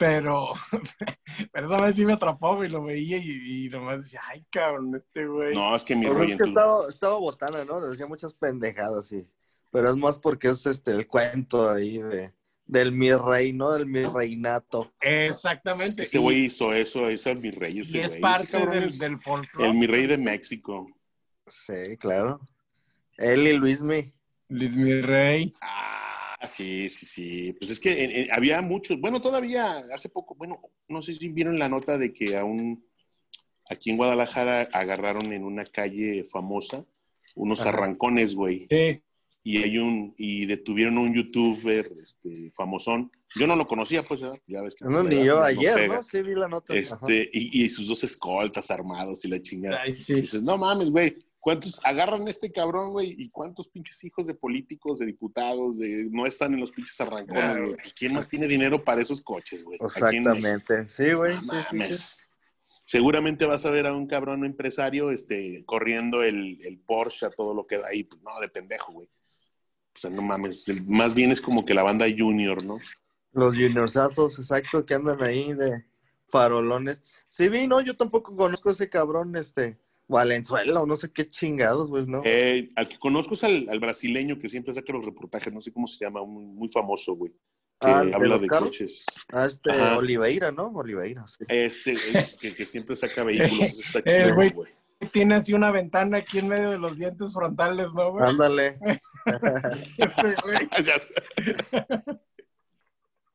Pero, pero esa vez sí me atrapó, güey, lo veía y, y nomás decía, ay, cabrón, este güey. No, es que mi Pues rollo es que tu- estaba, estaba botana, ¿no? Decía muchas pendejadas, sí. Pero es más porque es este el cuento ahí de, del mi rey, ¿no? Del mi reinato. Exactamente. Ese y- güey hizo eso, ese es mi rey, y, ese es güey. Ese parte del, es del folclore. el mi rey de México. Sí, claro. Él y Luismi. Luis mi rey. Ah, sí, sí, sí. Pues es que en- en- había muchos, bueno, todavía hace poco, bueno, no sé si vieron la nota de que aún aquí en Guadalajara agarraron en una calle famosa unos Ajá. arrancones, güey. Sí. y hay un y detuvieron a un youtuber este famosón yo no lo conocía pues ya ves que No, ni yo no ayer, pega. ¿no? Sí, vi la nota. Este y, y sus dos escoltas armados y la chingada Ay, y sí. dices no mames güey cuántos agarran a este cabrón güey y cuántos pinches hijos de políticos de diputados de no están en los pinches arrancones Claro. güey quién más tiene dinero para esos coches güey. Exactamente. Sí, güey. No Sí, sí, sí. mames. Seguramente vas a ver a un cabrón empresario este, corriendo el, el Porsche a todo lo que da ahí. Pues no, de pendejo, güey. O sea, no mames. el- más bien es como que la banda junior, ¿no? Los juniorsazos, exacto, que andan ahí de farolones. Sí, vi, no, yo tampoco conozco a ese cabrón, este, Valenzuela o no sé qué chingados, güey, ¿no? Eh, al que conozco es al, al brasileño que siempre saca los reportajes, no sé cómo se llama, muy, muy famoso, güey. Que Ah, ¿de habla de coches. Ah, este, Ajá. Oliveira, ¿no? Oliveira, sí. Ese, el que, que siempre saca vehículos, ese está Eh, chido, güey. güey. Tiene así una ventana aquí en medio de los dientes frontales, ¿no, güey? Ándale. Ya sé.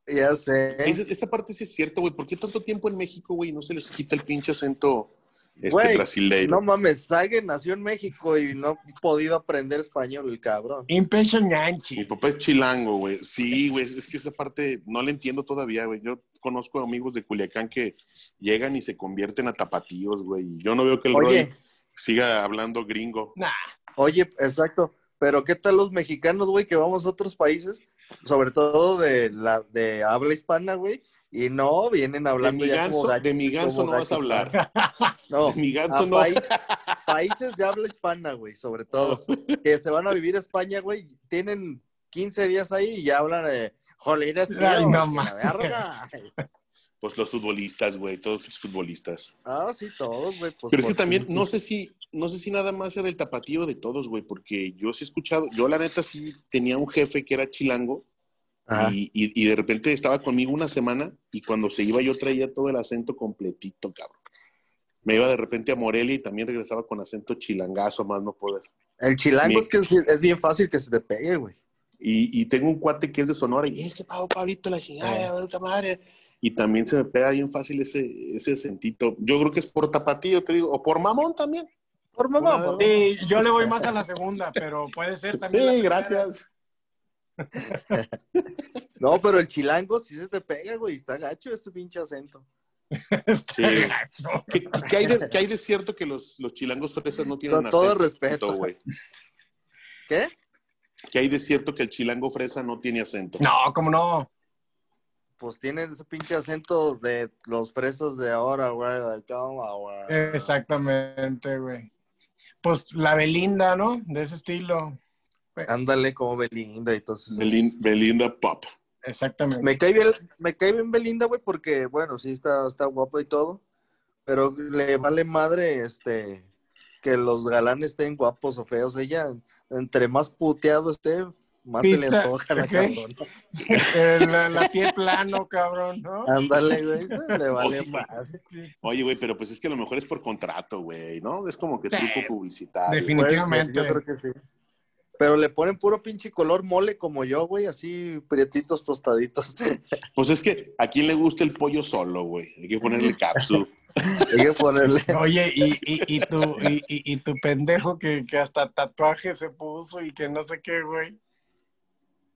ya sé. Esa, esa parte sí es cierto, güey. ¿Por qué tanto tiempo en México, güey? No se les quita el pinche acento este Güey, brasileiro. No mames, Sage nació en México y no ha podido aprender español, el cabrón. Mi Impresionante. papá es chilango, güey. Sí, güey, es que esa parte no la entiendo todavía, güey. Yo conozco amigos de Culiacán que llegan y se convierten a tapatíos, güey. Yo no veo que el Oye. Roy siga hablando gringo. Nah, Oye, exacto. Pero ¿qué tal los mexicanos, güey, que vamos a otros países, sobre todo de la de habla hispana, güey, y no vienen De hablando mi ya como ganso, de mi ganso no vas a hablar. No, De mi ganso a no. país- países de habla hispana, güey, sobre todo, que se van a vivir a España, güey, tienen 15 días ahí y ya hablan de jolines, tío, Ay, no. Pues los futbolistas, güey, todos los futbolistas. Ah, sí, todos, güey. pues, Pero es que también, no sé si, no sé si nada más sea del tapatío de todos, güey, porque yo sí he escuchado, yo la neta sí tenía un jefe que era chilango. Y, y- y de repente estaba conmigo una semana y cuando se iba yo traía todo el acento completito, cabrón. Me iba de repente a Morelia y también regresaba con acento chilangazo, a más no poder. El chilango Mi- es que es, es bien fácil que se te pegue, güey. Y, y tengo un cuate que es de Sonora y, eh, qué pavo, Pablito, la chingada, puta madre. Y también se me pega bien fácil ese, ese acentito. Yo creo que es por tapatío, te digo, o por mamón también. Por por- sí, yo le voy más a la segunda, pero puede ser también. Sí, primera. gracias. No, pero el chilango sí se te pega, güey. Está gacho ese pinche acento. Sí. Gacho. ¿Qué, qué hay, de, qué hay de cierto que los, los chilangos fresas no tienen Con todo acento, respeto. güey? ¿Qué? ¿Qué hay de cierto que el chilango fresa no tiene acento? No, cómo no. Pues tienen ese pinche acento de los fresos de ahora, güey. De cama, güey. Exactamente, güey. Pues la Belinda, ¿no? De ese estilo. Ándale como Belinda y todo eso. Belin- Belinda Pop. Exactamente. Me cae bien, me cae bien Belinda, güey, porque, bueno, sí está, está guapo y todo, pero le vale madre, este, que los galanes estén guapos o feos. Ella, entre más puteado esté, más se le antoja la ok. cabrón. La, la pie plano, cabrón, ¿no? Ándale, güey, le vale Oye. madre. Oye, güey, pero pues es que a lo mejor es por contrato, güey, ¿no? Es como que Sí. truco publicitario. Defin- Definitivamente. Ser, yo creo que sí. Pero le ponen puro pinche color mole como yo, güey, así prietitos tostaditos. Pues es que a quién le gusta el pollo solo, güey. Hay que ponerle cápsula. Hay que ponerle. Oye, y, y, y, tu, y, y, y tu pendejo que, que hasta tatuaje se puso y que no sé qué, güey.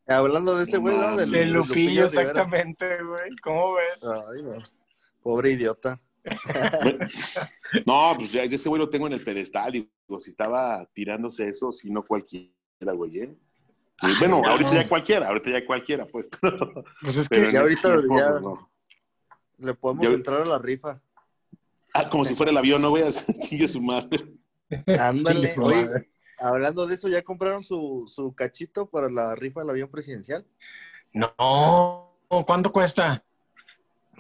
Hablando de ese güey, ¿no? De del Lupillo, exactamente, güey. ¿Cómo ves? Ay, no. Pobre idiota. No, pues ya ese güey lo tengo en el pedestal. Digo, si estaba tirándose eso, si no cualquiera, güey, ¿eh? Ay, bueno, no. ahorita ya cualquiera, ahorita ya cualquiera, pues. Pues es Pero que ya ahorita tiempo, ya- pues, no. Le podemos Yo- entrar a la rifa. Ah, como si fuera el avión, no veas, chingue su madre. Ándale. Oye, hablando de eso, ¿ya compraron su, su cachito para la rifa del avión presidencial? No, ¿cuánto cuesta?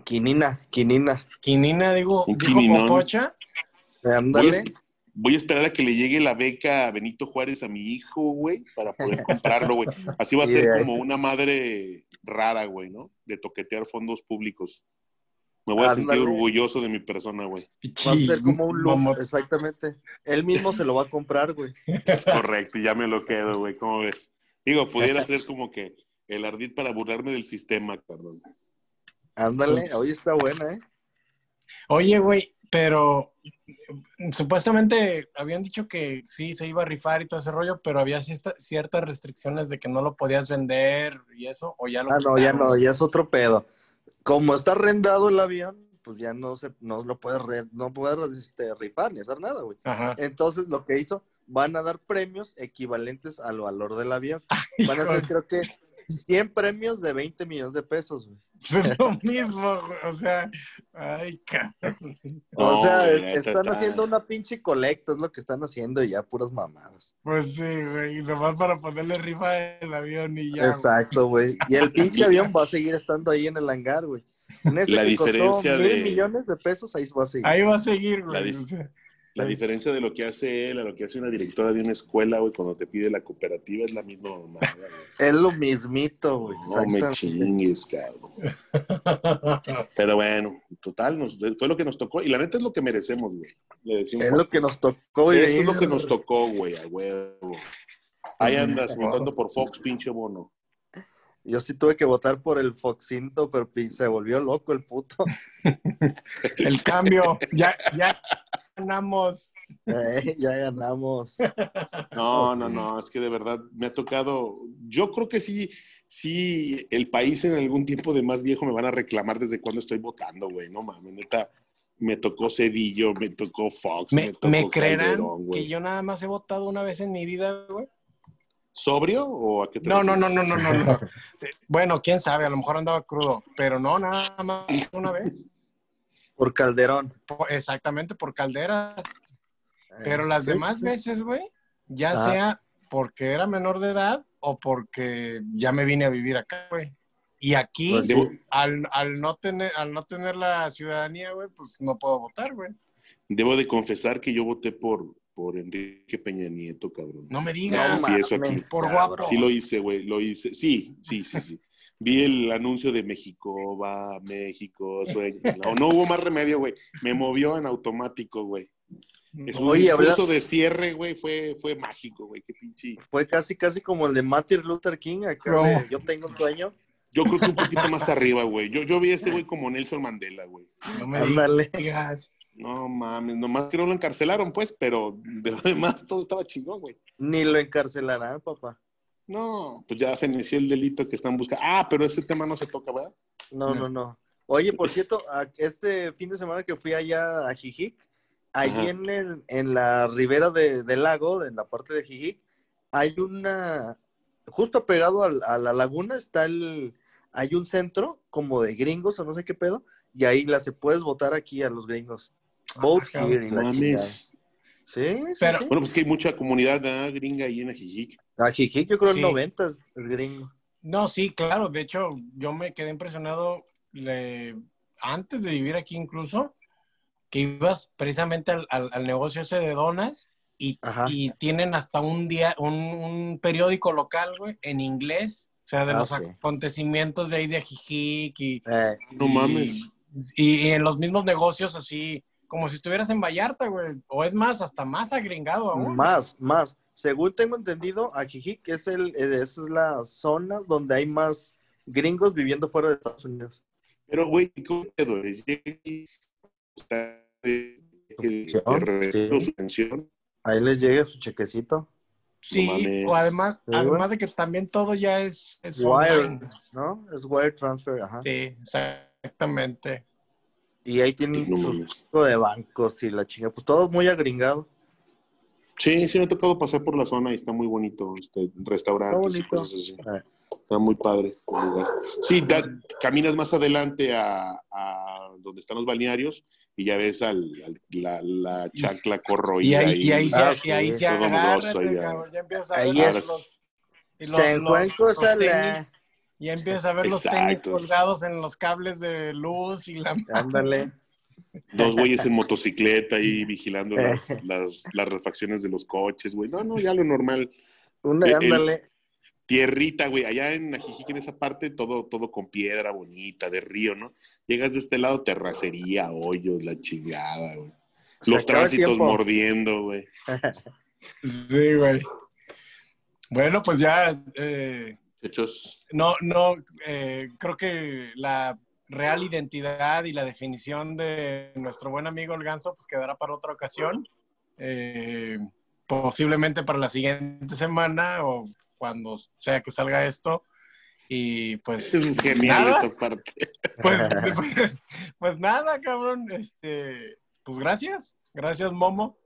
Quinina, quinina. Quinina, digo, Un dijo quininón. Popocha. Ándale. Voy a esperar a que le llegue la beca a Benito Juárez a mi hijo, güey, para poder comprarlo, güey. Así va a ser como una madre rara, güey, ¿no? De toquetear fondos públicos. Me voy a sentir orgulloso de mi persona, güey. Va a ser como un Mamot- exactamente. Él mismo se lo va a comprar, güey. Es correcto, y ya me lo quedo, güey. ¿Cómo ves? Digo, pudiera ser como que el ardid para burlarme del sistema, cabrón. Ándale, hoy está buena, ¿eh? Oye, güey, pero supuestamente habían dicho que sí se iba a rifar y todo ese rollo, pero había cierta- ciertas restricciones de que no lo podías vender y eso, o ya lo Ah, no, ya no, ya es otro pedo. Como está arrendado el avión, pues ya no se, no lo puede, re- no puede este, rifar ni hacer nada, güey. Ajá. Entonces, lo que hizo, van a dar premios equivalentes al valor del avión. Van a ser, creo que, 100 premios de 20 millones de pesos, güey. Es lo mismo, güey, o sea, ay, cabrón. O No, sea, güey, están está- haciendo una pinche colecta, es lo que están haciendo y ya puras mamadas. Pues sí, güey, nomás para ponerle rifa al avión y ya. Exacto, güey. Y el pinche avión va a seguir estando ahí en el hangar, güey. En ese La que costó diferencia mil de- millones de pesos, ahí va a seguir. Ahí va a seguir, La güey. o sea, La diferencia de lo que hace él a lo que hace una directora de una escuela, güey, cuando te pide la cooperativa es la misma mamada. Es lo mismito, güey. No me chingues, cabrón. Pero bueno, total, nos, fue lo que nos tocó. Y la neta es lo que merecemos, güey. Le decimos, Es lo que nos tocó. Eso es lo que nos tocó, güey, a huevo. Ahí andas votando por Fox, pinche bono. Yo sí tuve que votar por el Foxinto, pero se volvió loco el puto. El cambio, ya, ya ganamos. Eh, ya ganamos. No, no, no, es que de verdad me ha tocado. Yo creo que sí, sí, el país en algún tiempo de más viejo me van a reclamar desde cuando estoy votando, güey. No mames, neta. Me tocó Cedillo, me tocó Fox, me, ¿Me, tocó me creerán Calderón, que yo nada más he votado una vez en mi vida, güey? ¿Sobrio o a qué te No, no, no, no, no, no, no. Bueno, quién sabe, a lo mejor andaba crudo, pero no, nada más una vez. Por Calderón. Por- exactamente por calderas. Eh, Pero las sí, demás sí. veces, güey, ya Ah. sea porque era menor de edad o porque ya me vine a vivir acá, güey. Y aquí, Pues sí. Al, al no tener, al no tener la ciudadanía, güey, pues no puedo votar, güey. debo de confesar que yo voté por, por Enrique Peña Nieto, cabrón. No me No digas. sí, eso aquí. Por guapo. Sí lo hice, güey, lo hice. Sí, sí, sí, sí. Vi el anuncio de México, va, México, sueño. No, no hubo más remedio, güey. Me movió en automático, güey. Es un Oye, discurso habla- de cierre, güey, fue, fue mágico, güey. Qué pinche. Fue casi, casi como el de Martin Luther King. Acá de, yo tengo un sueño. Yo creo que un poquito más arriba, güey. Yo, yo vi a ese güey como Nelson Mandela, güey. No me Ándale. digas. No mames, nomás que no lo encarcelaron, pues, pero de lo demás todo estaba chingón, güey. Ni lo encarcelarán, papá. No, pues ya feneció el delito que están buscando. Ah, pero ese tema no se toca, ¿verdad? No, No. no, no. Oye, por cierto, a- este fin de semana que fui allá a Jijic, allí en, el- en la ribera de- del lago, en la parte de Jijic, hay una, justo pegado al- a, la laguna está el, hay un centro como de gringos o no sé qué pedo, y ahí la se puedes votar aquí a los gringos. Vote Ah, here y la. Sí, sí, Pero- sí. Bueno, pues que hay mucha comunidad gringa ahí en Ajijic. A Jijic yo creo el Sí. 90 es, gringo. No, sí, claro. De hecho, yo me quedé impresionado le- antes de vivir aquí incluso, que ibas precisamente al, al- al negocio ese de donas y, tienen hasta un día, un, un periódico local, güey, en inglés, o sea, de Ah, los sí. acontecimientos de ahí de Ajijic y, Eh, No mames. Y, y en los mismos negocios así, como si estuvieras en Vallarta, güey, o es más, hasta más agringado aún. Más, más. Según tengo entendido, Ajijic es, el, eh, es la zona donde hay más gringos viviendo fuera de Estados Unidos. Pero, güey, ¿cómo pensión? Ahí les llega su chequecito. Sí, No o además, Sí, además de que también todo ya es, es Wire, online. ¿no? Es wire transfer, ajá. Sí, exactamente. Y ahí tienen Pues no su de bancos y la chinga. Pues todo muy agringado. Sí, sí me ha tocado pasar por la zona y está muy bonito, este, restaurantes y Está bonito. cosas así. Ah. Está muy padre. Sí, da- caminas más adelante a, a donde están los balnearios y ya ves al, al- la, la chancla Y corroída ahí, y ahí, Ah, se, y ahí sí, se agarra, ahí, ya. ya empiezas a Ahí ver es- los, y los- Se los la- tenis, y empiezas a ver los tenis colgados en los cables de luz y la Ándale. Dos güeyes en motocicleta ahí vigilando las, las, las refacciones de los coches, güey. No, no, ya lo normal. Una, El- ándale. Tierrita, güey. Allá en Ajijic, en esa parte, todo, todo con piedra bonita, de río, ¿no? Llegas de este lado, terracería, hoyos, la chingada, güey. Los tránsitos tiempo. mordiendo, güey. Sí, güey. Bueno, pues ya, eh, Hechos. no, no, eh, creo que la real identidad y la definición de nuestro buen amigo el ganso, pues quedará para otra ocasión. Eh, posiblemente para la siguiente semana o cuando sea que salga esto. Y pues. Es genial nada, esa parte. Pues, pues, pues nada, cabrón. Este, pues gracias. Gracias, Momo.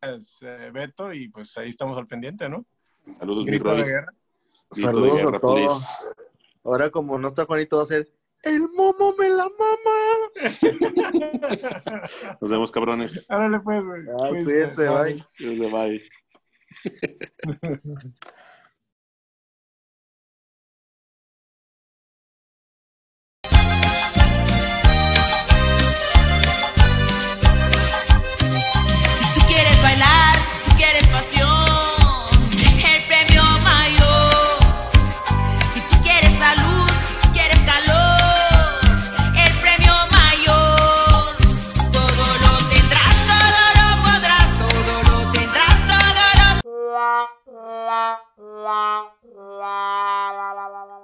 Gracias, eh, Beto. Y pues ahí estamos al pendiente, ¿no? Saludos, mi de guerra. Saludos guerra, a todos. please. Ahora como no está Juanito va a ser el momo me la mama. Nos vemos, cabrones. Árale, pues, güey. Ay, Cuídense. cuídense, bye. Bye. la la la la la